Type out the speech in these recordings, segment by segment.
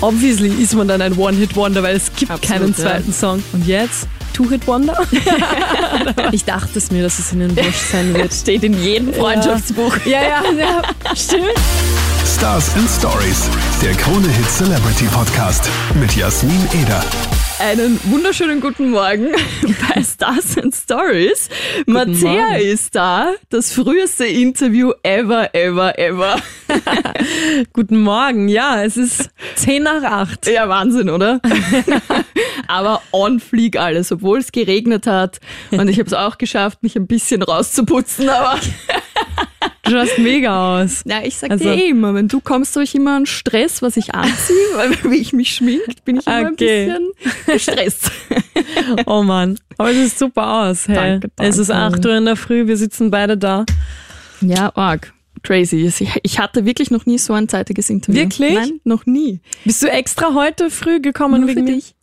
obviously ist man dann ein One-Hit-Wonder, weil es gibt Absolut, keinen ja. zweiten Song. Und jetzt? Two-Hit-Wonder? ich dachte es mir, dass es ihnen wurscht sein wird. Steht in jedem Freundschaftsbuch. Ja, ja, ja, stimmt. Stars and Stories, der Krone Hit Celebrity Podcast mit Jasmin Eder. Einen wunderschönen guten Morgen bei Stars and Stories. Mattea ist da. Das früheste Interview ever, ever, ever. Guten Morgen. Ja, es ist 10 nach 8. Ja, Wahnsinn, oder? Aber on fleek alles, obwohl es geregnet hat. Und ich habe es auch geschafft, mich ein bisschen rauszuputzen. Aber Du schaust mega aus. ja, ich sag Also- dir eh immer, wenn du kommst, habe ich immer einen Stress, was ich anziehe. Weil wie ich mich schmink, bin ich immer ein Okay. bisschen gestresst. Oh Mann. Aber es sieht super aus. Hey. Danke, danke. Es ist 8 Uhr in der Früh, wir sitzen beide da. Ja, arg. Crazy. Ich- hatte wirklich noch nie so ein zeitiges Interview. Wirklich? Nein, noch nie. Bist du extra heute früh gekommen Nur wegen dich.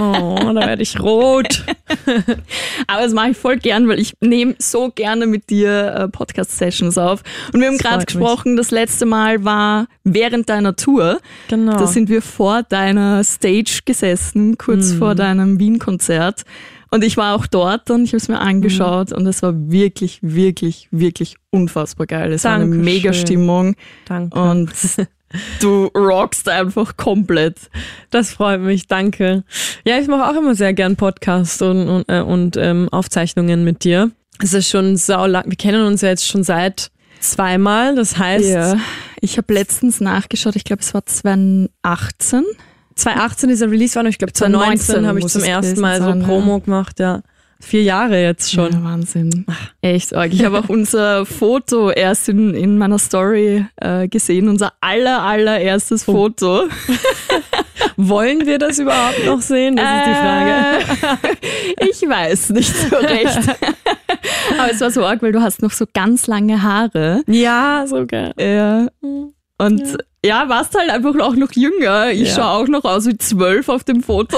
Oh, da werde ich rot. Aber das mache ich voll gern, weil ich nehme so gerne mit dir äh, Podcast-Sessions auf. Und wir haben gerade gesprochen, das letzte Mal war während deiner Tour. Genau. Da sind wir vor deiner Stage gesessen, kurz Mhm. vor deinem Wien-Konzert. Und ich war auch dort und ich habe es mir angeschaut Mhm. und es war wirklich, wirklich, wirklich unfassbar geil. Es war eine Dankeschön. mega Stimmung Danke. und du rockst einfach komplett. Das freut mich, danke. Ja, ich mache auch immer sehr gern Podcasts und, und, äh, und ähm, Aufzeichnungen mit dir. Es ist schon sau lang. Wir kennen uns ja jetzt schon seit zweimal. Das heißt, Ja. Ich habe letztens nachgeschaut, ich glaube, es war 2018. 2018 ist der Release war, und ich glaube 2019 2019 habe ich zum ersten Mal so sein, ja. Promo gemacht. Ja, vier Jahre jetzt schon. Ja, Wahnsinn. Echt arg. Ich habe auch unser Foto erst in, in meiner Story äh, gesehen, unser aller, allererstes Oh. Foto. Wollen wir das überhaupt noch sehen? Das ist die Frage. Äh, ich weiß nicht so recht. Aber es war so arg, weil du hast noch so ganz lange Haare. Ja, sogar. Ja. Und ja. warst halt einfach auch noch jünger. Ich Ja. schaue auch noch aus wie zwölf auf dem Foto.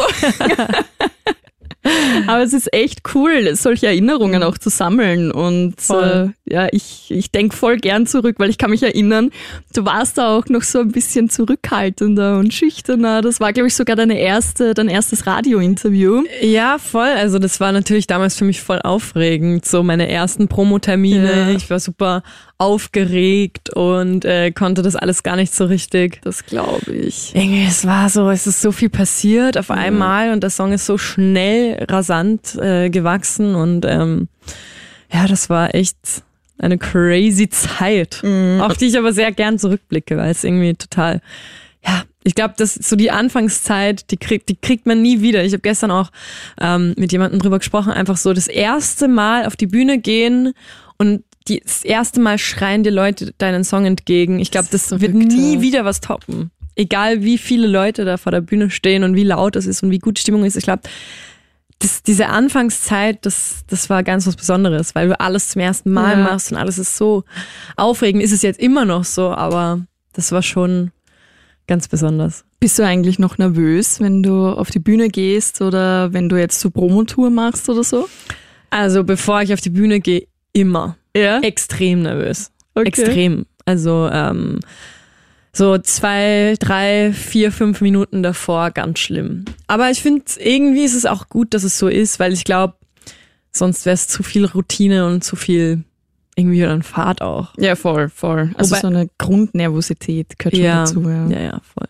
Aber es ist echt cool, solche Erinnerungen auch zu sammeln. Und äh, ja, ich, ich denke voll gern zurück, weil ich kann mich erinnern, du warst da auch noch so ein bisschen zurückhaltender und schüchterner. Das war, glaube ich, sogar deine erste, dein erstes Radiointerview. Ja, voll. Also das war natürlich damals für mich voll aufregend. So meine ersten Promotermine. Ja. Ich war super aufgeregt und äh, konnte das alles gar nicht so richtig. Das glaube ich. Irgendwie, es war so, es ist so viel passiert auf einmal und der Song ist so schnell, rasant äh, gewachsen und ähm, ja, das war echt eine crazy Zeit, auf die ich aber sehr gern zurückblicke, weil es irgendwie total, ja, ich glaube, das so die Anfangszeit, die kriegt, die kriegt man nie wieder. Ich habe gestern auch ähm, mit jemandem drüber gesprochen, einfach so das erste Mal auf die Bühne gehen und die, das erste Mal schreien dir Leute deinen Song entgegen. Ich glaube, Das das, wird nie wieder was toppen. Egal wie viele Leute da vor der Bühne stehen und wie laut es ist und wie gut Stimmung ist. Ich glaube, das, diese Anfangszeit, das, das war ganz was Besonderes, weil du alles zum ersten Mal Ja. machst und alles ist so aufregend. Ist es jetzt immer noch so, aber das war schon ganz besonders. Bist du eigentlich noch nervös, wenn du auf die Bühne gehst oder wenn du jetzt so Promotour machst oder so? Also bevor ich auf die Bühne gehe, immer Ja. extrem nervös. Okay. Extrem. Also ähm, so zwei, drei, vier, fünf Minuten davor ganz schlimm. Aber ich finde, irgendwie ist es auch gut, dass es so ist, weil ich glaube, sonst wäre es zu viel Routine und zu viel irgendwie dann Fahrt auch. Ja, voll, voll. Also Wobei- so eine Grundnervosität gehört schon Ja, dazu. Ja. ja, ja, voll.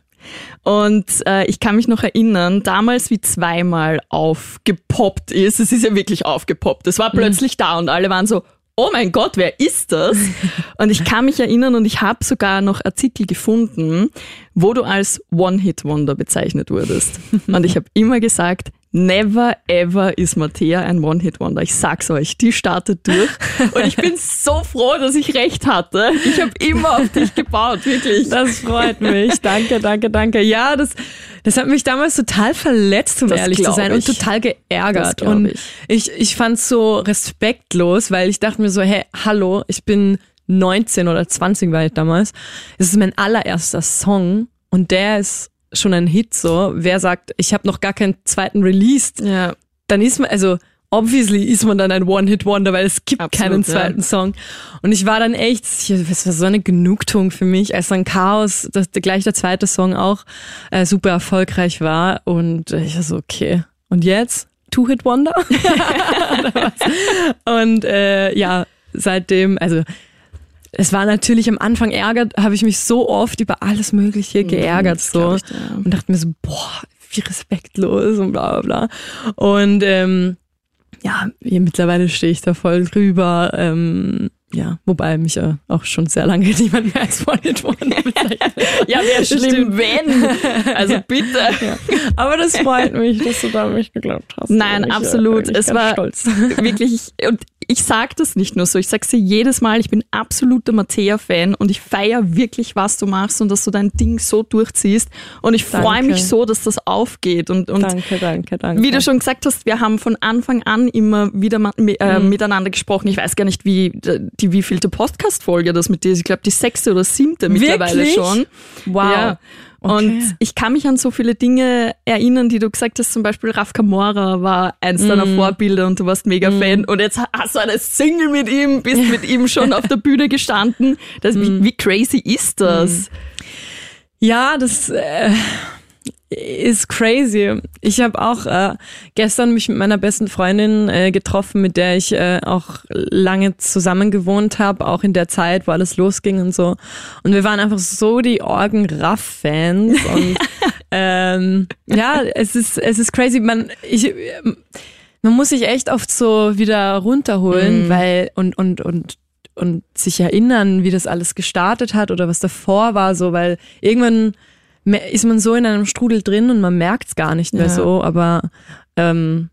Und äh, ich kann mich noch erinnern, damals wie zweimal aufgepoppt ist. Es ist ja wirklich aufgepoppt. Es war plötzlich da und alle waren so, oh mein Gott, wer ist das? und ich kann mich erinnern und ich habe sogar noch Artikel gefunden, wo du als One-Hit-Wonder bezeichnet wurdest. und ich habe immer gesagt, Never ever ist Mattea ein One-Hit-Wonder. Ich sag's euch, die startet durch. Und ich bin so froh, dass ich recht hatte. Ich habe immer auf dich gebaut, wirklich. Das freut mich. Danke, danke, danke. Ja, das, das hat mich damals total verletzt, um Das ehrlich zu sein, ich. und total geärgert. Und ich. ich, ich fand es so respektlos, weil ich dachte mir so, hey, hallo, ich bin 19 oder 20 war ich damals. Es ist mein allererster Song und der ist schon ein Hit so. Wer sagt, ich habe noch gar keinen zweiten released, Ja. dann ist man, also obviously ist man dann ein One-Hit-Wonder, weil es gibt Absolut, keinen ja. zweiten Song. Und ich war dann echt, das war so eine Genugtuung für mich, als dann Chaos, dass gleich der zweite Song auch äh, super erfolgreich war. Und ich war so, okay. Und jetzt? Two-Hit-Wonder? Und äh, ja, seitdem, also es war natürlich am Anfang ärgert, habe ich mich so oft über alles Mögliche geärgert das so ich ja. und dachte mir so, boah, wie respektlos und bla bla bla. Und ähm, ja, hier mittlerweile stehe ich da voll drüber. Ähm, ja, wobei mich ja auch schon sehr lange niemand mehr als Wonder bezeichnet. Ja, wäre schlimm, wenn. Also bitte. Aber das freut mich, dass du da mich geglaubt hast. Nein, Ich, äh, absolut. bin Es ganz war stolz. wirklich, und ich sag das nicht nur so, ich sag's dir jedes Mal, ich bin absoluter Mattea-Fan und ich feier wirklich, was du machst und dass du dein Ding so durchziehst. Und ich freue mich so, dass das aufgeht. Und, und danke, danke, danke. wie du schon gesagt hast, wir haben von Anfang an immer wieder äh, Mhm. miteinander gesprochen. Ich weiß gar nicht, wie die wievielte Podcast-Folge das mit dir ist. Ich glaube, die sechste oder siebte mittlerweile Wirklich? schon. Wow. Ja. Okay. Und ich kann mich an so viele Dinge erinnern, die du gesagt hast. Zum Beispiel Raf Kamora war eins deiner Mhm. Vorbilder und du warst mega Fan. Und jetzt hast du eine Single mit ihm, bist mit ihm schon auf der Bühne gestanden. Das, Mhm. wie, wie crazy ist das? Ja, das äh, ist crazy. Ich habe auch äh, gestern mich mit meiner besten Freundin äh, getroffen, mit der ich äh, auch lange zusammen gewohnt habe, auch in der Zeit, wo alles losging und so. Und wir waren einfach so die Orgen-Raff-Fans. und ähm, ja, es ist, es ist crazy. Man, ich, man muss sich echt oft so wieder runterholen, weil und und und und sich erinnern, wie das alles gestartet hat oder was davor war, so, weil irgendwann ist man so in einem Strudel drin und man merkt es gar nicht mehr Ja. so, aber ähm,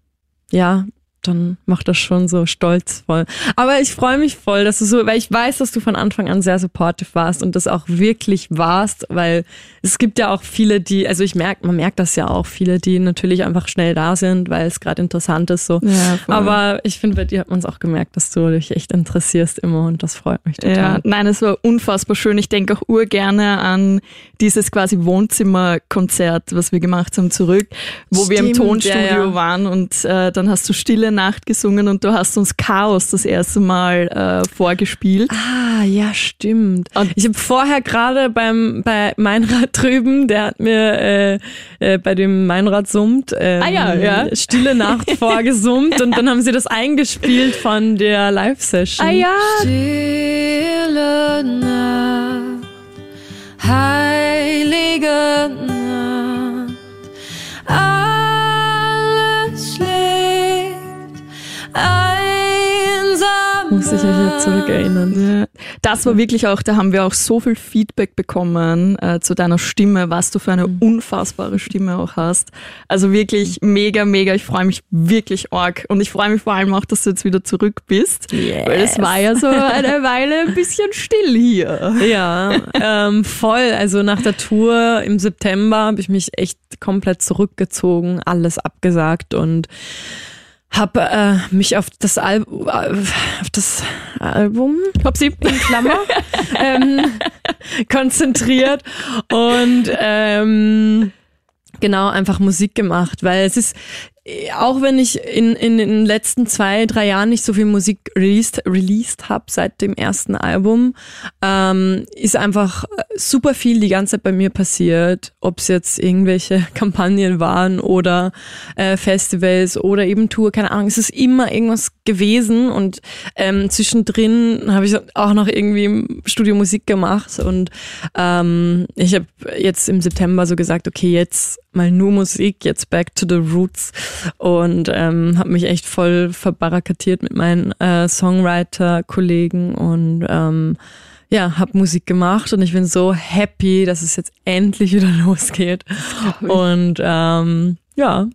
ja, dann macht das schon so stolz voll. Aber ich freue mich voll, dass du so, weil ich weiß, dass du von Anfang an sehr supportive warst und das auch wirklich warst, weil es gibt ja auch viele, die, also ich merke, man merkt das ja auch, viele, die natürlich einfach schnell da sind, weil es gerade interessant ist so. Ja. Aber ich finde, bei dir hat man es auch gemerkt, dass du dich echt interessierst immer und das freut mich Ja, total. nein, es war unfassbar schön. Ich denke auch urgerne an dieses quasi Wohnzimmerkonzert, was wir gemacht haben, zurück, wo wir im Stimmt, Tonstudio ja, ja. waren und äh, dann hast du Stille Nacht gesungen und du hast uns Chaos das erste Mal äh, vorgespielt. Ah, ja, stimmt. Und- ich habe vorher gerade beim bei Meinrad drüben, der hat mir äh, äh, bei dem Meinrad summt ähm, Ah ja, ja. Stille Nacht vorgesummt und dann haben sie das eingespielt von der Live-Session. Ah ja, Stille Nacht, heilige Nacht, alles Muss ich mich jetzt zurückerinnern. das war wirklich auch, da haben wir auch so viel Feedback bekommen äh, zu deiner Stimme, was du für eine Mhm. unfassbare Stimme auch hast. Also wirklich mega, mega. Ich freue mich wirklich arg und ich freue mich vor allem auch, dass du jetzt wieder zurück bist, weil es war ja so eine Weile ein bisschen still hier. Ja, ähm, voll. Also nach der Tour im September habe ich mich echt komplett zurückgezogen, alles abgesagt und habe äh, mich auf das, Al auf das Album Hopsi. in Klammer ähm, konzentriert und ähm, genau einfach Musik gemacht, weil es ist auch wenn ich in, in den letzten zwei, drei Jahren nicht so viel Musik released, released habe seit dem ersten Album, ähm, ist einfach super viel die ganze Zeit bei mir passiert. Ob es jetzt irgendwelche Kampagnen waren oder äh, Festivals oder eben Tour, keine Ahnung. Es ist immer irgendwas gewesen und ähm, zwischendrin habe ich auch noch irgendwie im Studio Musik gemacht und ähm, ich habe jetzt im September so gesagt, okay, jetzt mal nur Musik, jetzt back to the roots und ähm, habe mich echt voll verbarrikadiert mit meinen äh, Songwriter-Kollegen und ähm, ja, habe Musik gemacht und ich bin so happy, dass es jetzt endlich wieder losgeht. Und ähm, ja,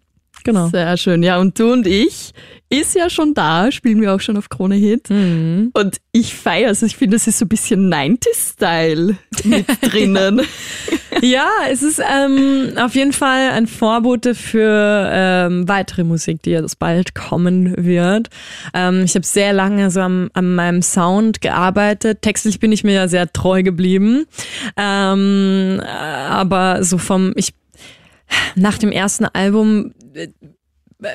genau. Sehr schön. Ja, und du und ich ist ja schon da, spielen wir auch schon auf Krone Hit. Mhm. Und ich feiere es. Ich finde, es ist so ein bisschen 90s-Style mit drinnen. Ja, es ist ähm, auf jeden Fall ein Vorbote für ähm, weitere Musik, die jetzt bald kommen wird. Ähm, ich habe sehr lange so am, an meinem Sound gearbeitet. Textlich bin ich mir ja sehr treu geblieben. Ähm, äh, aber so vom, ich nach dem ersten Album äh,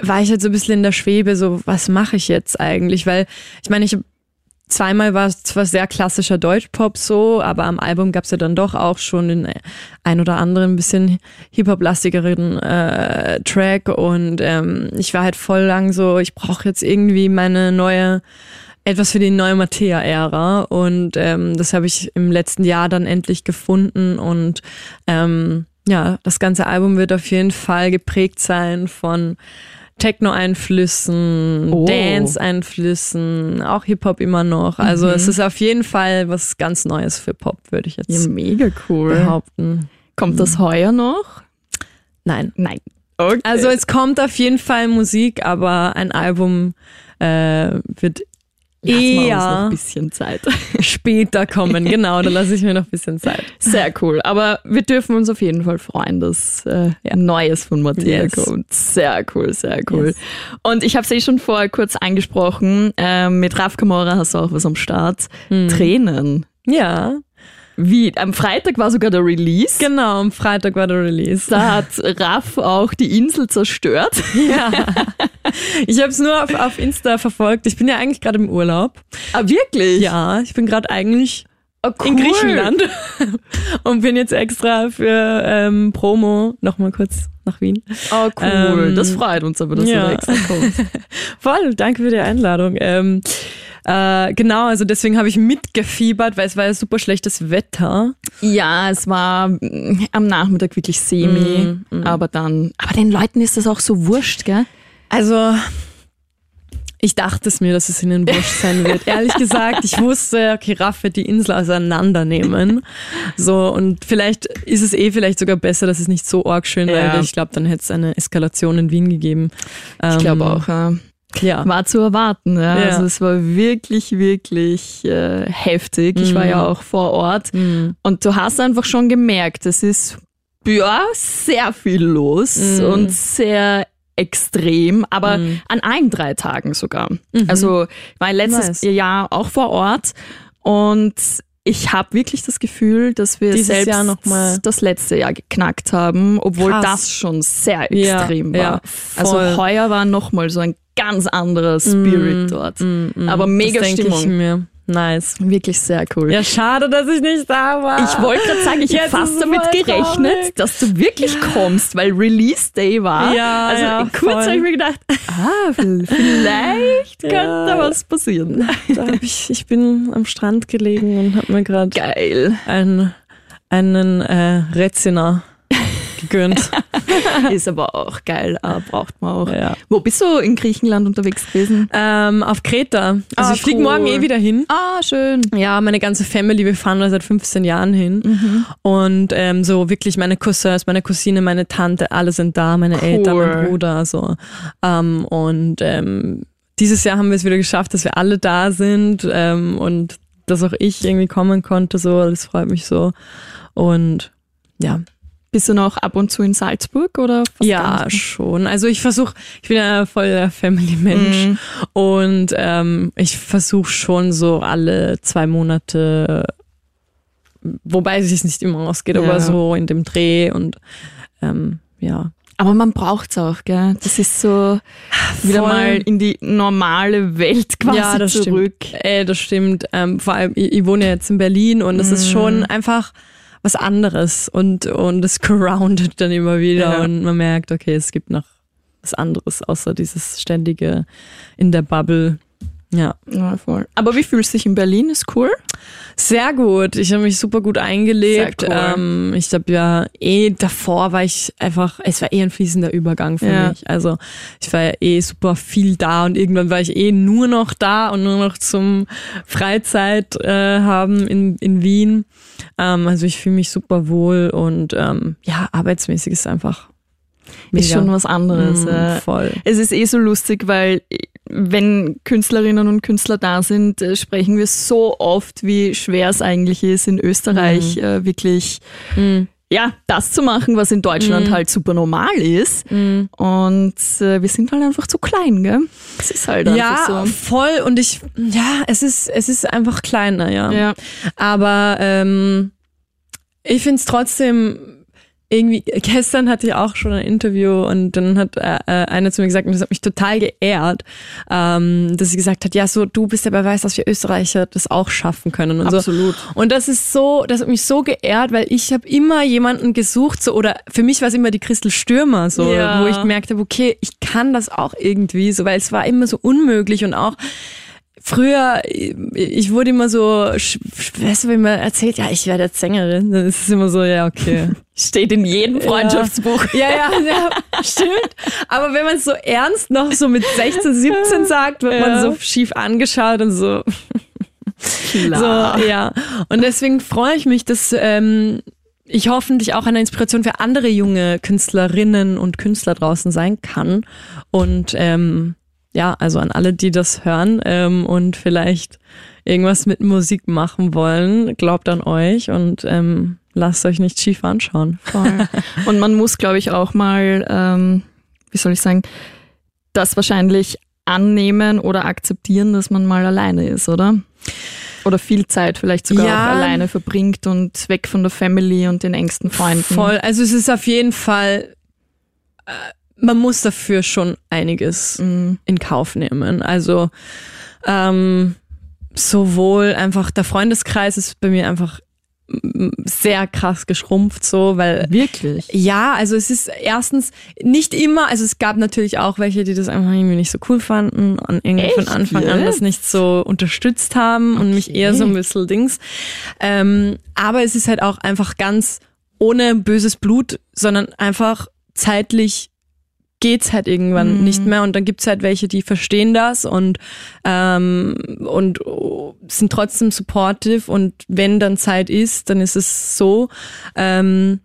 war ich halt so ein bisschen in der Schwebe, so was mache ich jetzt eigentlich? Weil ich meine, ich zweimal war es zwar sehr klassischer Deutschpop so, aber am Album gab es ja dann doch auch schon den ein oder anderen bisschen Hip-Hop-lastigeren äh, Track und ähm, ich war halt voll lang so, ich brauche jetzt irgendwie meine neue etwas für die neue Mattea-Ära und ähm, das habe ich im letzten Jahr dann endlich gefunden und ähm, ja, das ganze Album wird auf jeden Fall geprägt sein von Techno-Einflüssen, Oh. Dance-Einflüssen, auch Hip-Hop immer noch. Also Mhm. es ist auf jeden Fall was ganz Neues für Pop, würde ich Ja, jetzt mega cool. behaupten. Kommt das heuer noch? Nein. Nein. Okay. Also es kommt auf jeden Fall Musik, aber ein Album äh, wird Lassen wir uns noch ein bisschen Zeit. später kommen. Genau, da lasse ich mir noch ein bisschen Zeit. Sehr cool. Aber wir dürfen uns auf jeden Fall freuen, dass äh, Neues von Mattea Yes. kommt. Sehr cool, sehr cool. Yes. Und ich habe es eh schon vorher kurz angesprochen. ähm, mit Raf Kamora hast du auch was am Start. Hm. Tränen. Ja, Wie? Am Freitag war sogar der Release. genau, am Freitag war der Release. Da hat Raff auch die Insel zerstört. Ja. Ich habe es nur auf, auf Insta verfolgt. Ich bin ja eigentlich gerade im Urlaub. Ah, wirklich? Ja, ich bin gerade eigentlich Oh, cool. in Griechenland und bin jetzt extra für ähm, Promo nochmal kurz nach Wien. Oh, cool. Ähm, das freut uns aber, dass ja. du da extra kommst. Voll, danke für die Einladung. Ähm, äh, genau, also deswegen habe ich mitgefiebert, weil es war ja super schlechtes Wetter. Ja, es war mm, am Nachmittag wirklich semi, Mm, aber dann, aber den Leuten ist das auch so wurscht, gell? Also, ich dachte es mir, dass es ihnen wurscht sein wird. Ehrlich gesagt, ich wusste, okay, Raff wird die Insel auseinandernehmen. So, und vielleicht ist es eh vielleicht sogar besser, dass es nicht so arg schön war. Ja. weil Ich glaube, dann hätte es eine Eskalation in Wien gegeben. Ich glaube auch. Ja. Ja. War zu erwarten, ja. Ja. Also es war wirklich, wirklich äh, heftig. Ich war ja auch vor Ort Mhm. und du hast einfach schon gemerkt, es ist ja sehr viel los Mhm. und sehr extrem, aber Mhm. an allen drei Tagen sogar. Also ich war letztes Nice. Jahr auch vor Ort und ich habe wirklich das Gefühl, dass wir Dieses selbst Jahr noch mal- das letzte Jahr geknackt haben, obwohl Krass. das schon sehr Ja, extrem war. ja, also heuer war nochmal so ein ganz anderer Spirit dort. Aber mega das denke ich Stimmung. mir. Nice. Wirklich sehr cool. Ja, schade, dass ich nicht da war. Ich wollte gerade sagen, ich habe fast damit gerechnet, traurig. dass du wirklich kommst, weil Release Day war. Ja, also ja, kurz habe ich mir gedacht, ah, vielleicht könnte da was passieren. Da ich, ich bin am Strand gelegen und habe mir gerade einen, einen äh, Reziner gegönnt. Ist aber auch geil, ah, braucht man auch. Ja. Wo bist du in Griechenland unterwegs gewesen? ähm, auf Kreta. Also Ah, ich fliege cool. morgen eh wieder hin. Ah, schön. Ja, meine ganze Family, wir fahren da seit 15 Jahren hin. Mhm. Und ähm, so wirklich meine Cousins, meine Cousine, meine Tante, alle sind da, meine Eltern, mein Bruder. So. Ähm, und ähm, dieses Jahr haben wir es wieder geschafft, dass wir alle da sind ähm, und dass auch ich irgendwie kommen konnte. So, das freut mich so. Und ja, Bist du noch ab und zu in Salzburg oder? Ja, schon. Also ich versuche, ich bin ja voll der Family-Mensch Mhm. und ähm, ich versuche schon so alle zwei Monate, wobei es sich nicht immer ausgeht, Ja. aber so in dem Dreh und ähm, ja. Aber man braucht's auch, gell? Das ist so wieder Voll. mal in die normale Welt quasi ja, das zurück. stimmt. Äh, das stimmt. Ähm, vor allem, ich, ich wohne ja jetzt in Berlin und es ist Mhm. schon einfach was anderes und und es groundet dann immer wieder Ja. und man merkt, okay, es gibt noch was anderes außer dieses ständige in der Bubble. Ja, Ja, voll. Aber wie fühlst du dich in Berlin? Ist cool? sehr gut. Ich habe mich super gut eingelebt. Cool. Ähm, ich habe ja eh davor war ich einfach, es war eh ein fließender Übergang für Ja. mich. Also ich war ja eh super viel da und irgendwann war ich eh nur noch da und nur noch zum Freizeit äh, haben in, in Wien. Ähm, also ich fühle mich super wohl und ähm, ja, arbeitsmäßig ist einfach mega. Ist schon was anderes. Mm, ja. voll. Es ist eh so lustig, weil wenn Künstlerinnen und Künstler da sind, äh, sprechen wir so oft, wie schwer es eigentlich ist, in Österreich äh, wirklich Mm. ja, das zu machen, was in Deutschland halt super normal ist. Mm. Und äh, wir sind halt einfach zu klein, gell? Es ist halt Ja, einfach so. voll. Und ich, ja, es ist, es ist einfach kleiner, ja. Ja. Aber ähm, ich finde es trotzdem irgendwie, gestern hatte ich auch schon ein Interview und dann hat äh, äh, einer zu mir gesagt, und das hat mich total geehrt, ähm, dass sie gesagt hat, ja, so du bist der Beweis, dass wir Österreicher das auch schaffen können und Absolut. so. Und das ist so, das hat mich so geehrt, weil ich habe immer jemanden gesucht, so oder für mich war es immer die Christel Stürmer, so, Ja. wo ich gemerkt habe, okay, ich kann das auch irgendwie, so, weil es war immer so unmöglich und auch Früher, ich wurde immer so, weißt du, wenn man erzählt, ja, ich werde jetzt Sängerin, dann ist es immer so, ja, okay. Steht in jedem Freundschaftsbuch. Ja, ja, ja, stimmt. Aber wenn man es so ernst noch so mit 16, 17 sagt, wird Ja. man so schief angeschaut und so, Klar. so, ja. Und deswegen freue ich mich, dass ähm, ich hoffentlich auch eine Inspiration für andere junge Künstlerinnen und Künstler draußen sein kann. Und ähm, ja, also an alle, die das hören ähm, und vielleicht irgendwas mit Musik machen wollen, glaubt an euch und ähm, lasst euch nicht schief anschauen. Voll. Und man muss, glaube ich, auch mal, ähm, wie soll ich sagen, das wahrscheinlich annehmen oder akzeptieren, dass man mal alleine ist, oder? Oder viel Zeit vielleicht sogar Ja. auch alleine verbringt und weg von der Family und den engsten Freunden. Voll. Also es ist auf jeden Fall, äh, man muss dafür schon einiges Mhm. in Kauf nehmen. Also ähm, sowohl einfach der Freundeskreis ist bei mir einfach sehr krass geschrumpft so, weil Wirklich? ja, also es ist erstens nicht immer, also es gab natürlich auch welche, die das einfach irgendwie nicht so cool fanden und irgendwie von Echt Anfang an das nicht so unterstützt haben und mich Okay. eher so ein bisschen Dings. Ähm, aber es ist halt auch einfach ganz ohne böses Blut, sondern einfach zeitlich geht's halt irgendwann Mhm. nicht mehr und dann gibt's halt welche, die verstehen das und ähm, und oh, sind trotzdem supportive und wenn dann Zeit ist, dann ist es so. Ähm,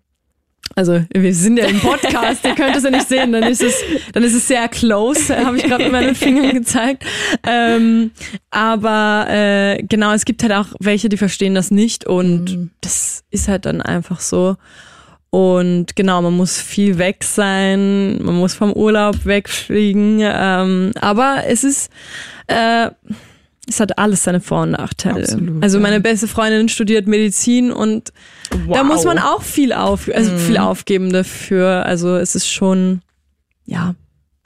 also wir sind ja im Podcast, ihr könnt es ja nicht sehen, dann ist es, dann ist es sehr close, habe ich gerade mit meinen Fingern gezeigt. Ähm, aber äh, genau, es gibt halt auch welche, die verstehen das nicht und das ist halt dann einfach so. Und genau, man muss viel weg sein, man muss vom Urlaub wegfliegen. Ähm, aber es ist, äh, es hat alles seine Vor- und Nachteile. Absolut, also meine beste Freundin studiert Medizin und da muss man auch viel auf, also Mhm. viel aufgeben dafür. Also es ist schon, ja,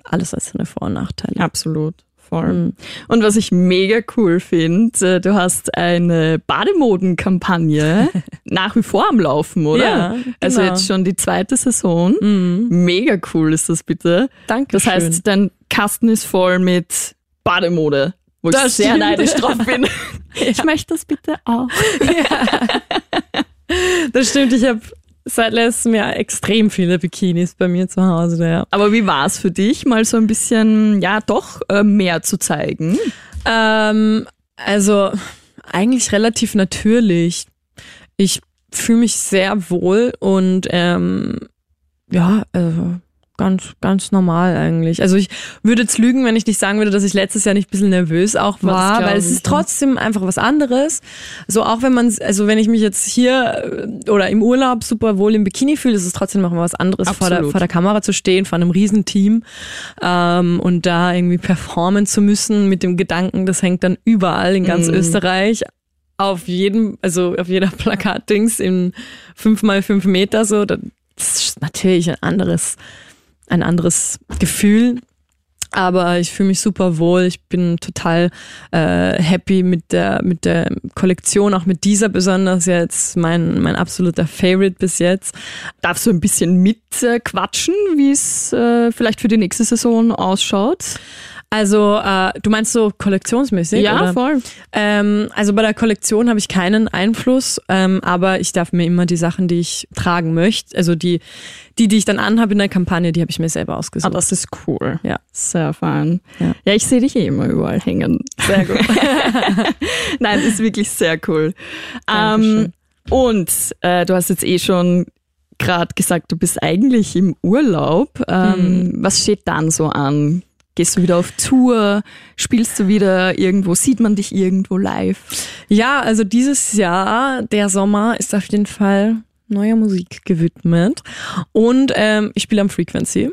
alles hat seine Vor- und Nachteile. Absolut. Voll. Mhm. Und was ich mega cool finde, du hast eine Bademodenkampagne nach wie vor am Laufen, oder? Ja, Also genau. jetzt schon die zweite Saison. Mhm. Mega cool ist das bitte. Danke. Das heißt, dein Kasten ist voll mit Bademode, wo ich Das sehr stimmt. neidisch drauf bin. Ich möchte das bitte auch. das stimmt. Ich habe seit letztem Jahr extrem viele Bikinis bei mir zu Hause. Ja. Aber wie war es für dich, mal so ein bisschen, ja, doch äh, mehr zu zeigen? Ähm, also eigentlich relativ natürlich. Ich fühle mich sehr wohl und ähm, ja, also ganz, ganz normal eigentlich. Also ich würde jetzt lügen, wenn ich nicht sagen würde, dass ich letztes Jahr nicht ein bisschen nervös auch war, weil es ist trotzdem einfach was anderes. So auch wenn man, also wenn ich mich jetzt hier äh, oder im Urlaub super wohl im Bikini fühle, ist es trotzdem noch mal was anderes, vor der, vor der Kamera zu stehen, vor einem Riesenteam ähm, und da irgendwie performen zu müssen mit dem Gedanken, das hängt dann überall in ganz Mhm. Österreich auf jedem, also auf jeder Plakatdings in fünf mal fünf Meter so. Das ist natürlich ein anderes, ein anderes Gefühl. Aber ich fühle mich super wohl. Ich bin total äh, happy mit der mit der Kollektion, auch mit dieser besonders jetzt mein mein absoluter Favorite bis jetzt. Darfst du ein bisschen mitquatschen, wie es äh, vielleicht für die nächste Saison ausschaut? Also äh, du meinst so kollektionsmäßig? oder? voll. Ähm, also bei der Kollektion habe ich keinen Einfluss, ähm, aber ich darf mir immer die Sachen, die ich tragen möchte, also die, die, die ich dann anhabe in der Kampagne, die habe ich mir selber Ah, ausgesucht. das ist cool. Ja. Sehr fein. Ja. Ja, ich sehe dich eh immer überall hängen. Sehr gut. Nein, ist wirklich sehr cool. Ähm, und äh, du hast jetzt eh schon gerade gesagt, du bist eigentlich im Urlaub. Ähm, Was steht dann so an? Gehst du wieder auf Tour? Spielst du wieder irgendwo? Sieht man dich irgendwo live? ja, also dieses Jahr, der Sommer, ist auf jeden Fall neuer Musik gewidmet. Und ähm, ich spiele am Frequency.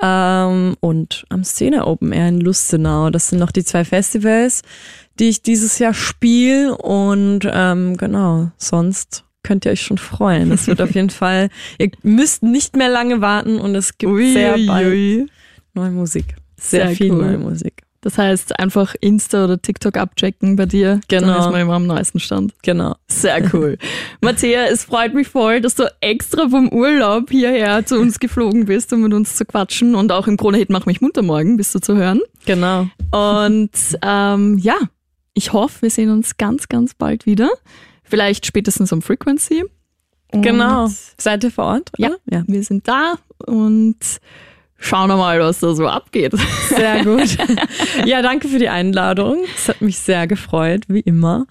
Ähm, und am Szene Open Air in Lustenau. Das sind noch die zwei Festivals, die ich dieses Jahr spiele. Und ähm, genau, sonst könnt ihr euch schon freuen. Es wird auf jeden Fall, ihr müsst nicht mehr lange warten und es gibt sehr bald neue Musik. Sehr, Sehr viel cool. neue Musik. Das heißt, einfach Insta oder TikTok abchecken bei dir. Genau. Dann ist man immer am neuesten Stand. Genau. Sehr cool. Matthäa, es freut mich voll, dass du extra vom Urlaub hierher zu uns geflogen bist, um mit uns zu quatschen. Und auch im Krone-Hit Mach mich munter morgen bist du zu hören. Genau. Und ähm, ja, ich hoffe, wir sehen uns ganz, ganz bald wieder. Vielleicht spätestens um Frequency. Und Genau. Seid ihr vor Ort? Ja, oder? ja. wir sind da und schauen wir mal, was da so abgeht. Sehr gut. Ja, danke für die Einladung. Es hat mich sehr gefreut, wie immer.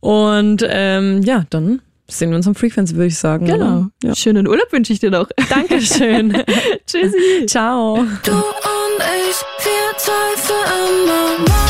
Und ähm, ja, dann sehen wir uns am Frequency, würde ich sagen. Genau. Ja. Schönen Urlaub wünsche ich dir noch. Dankeschön. Tschüssi. Ciao. Du und ich, wir Teufel immer